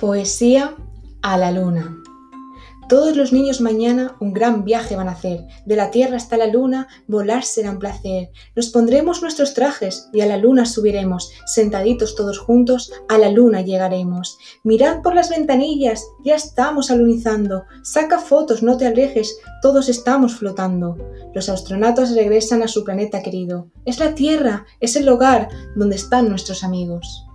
Poesía a la luna. Todos los niños mañana un gran viaje van a hacer. De la tierra hasta la luna, volar será un placer. Nos pondremos nuestros trajes y a la luna subiremos. Sentaditos todos juntos, a la luna llegaremos. Mirad por las ventanillas, ya estamos alunizando. Saca fotos, no te alejes, todos estamos flotando. Los astronautas regresan a su planeta querido. Es la tierra, es el hogar donde están nuestros amigos.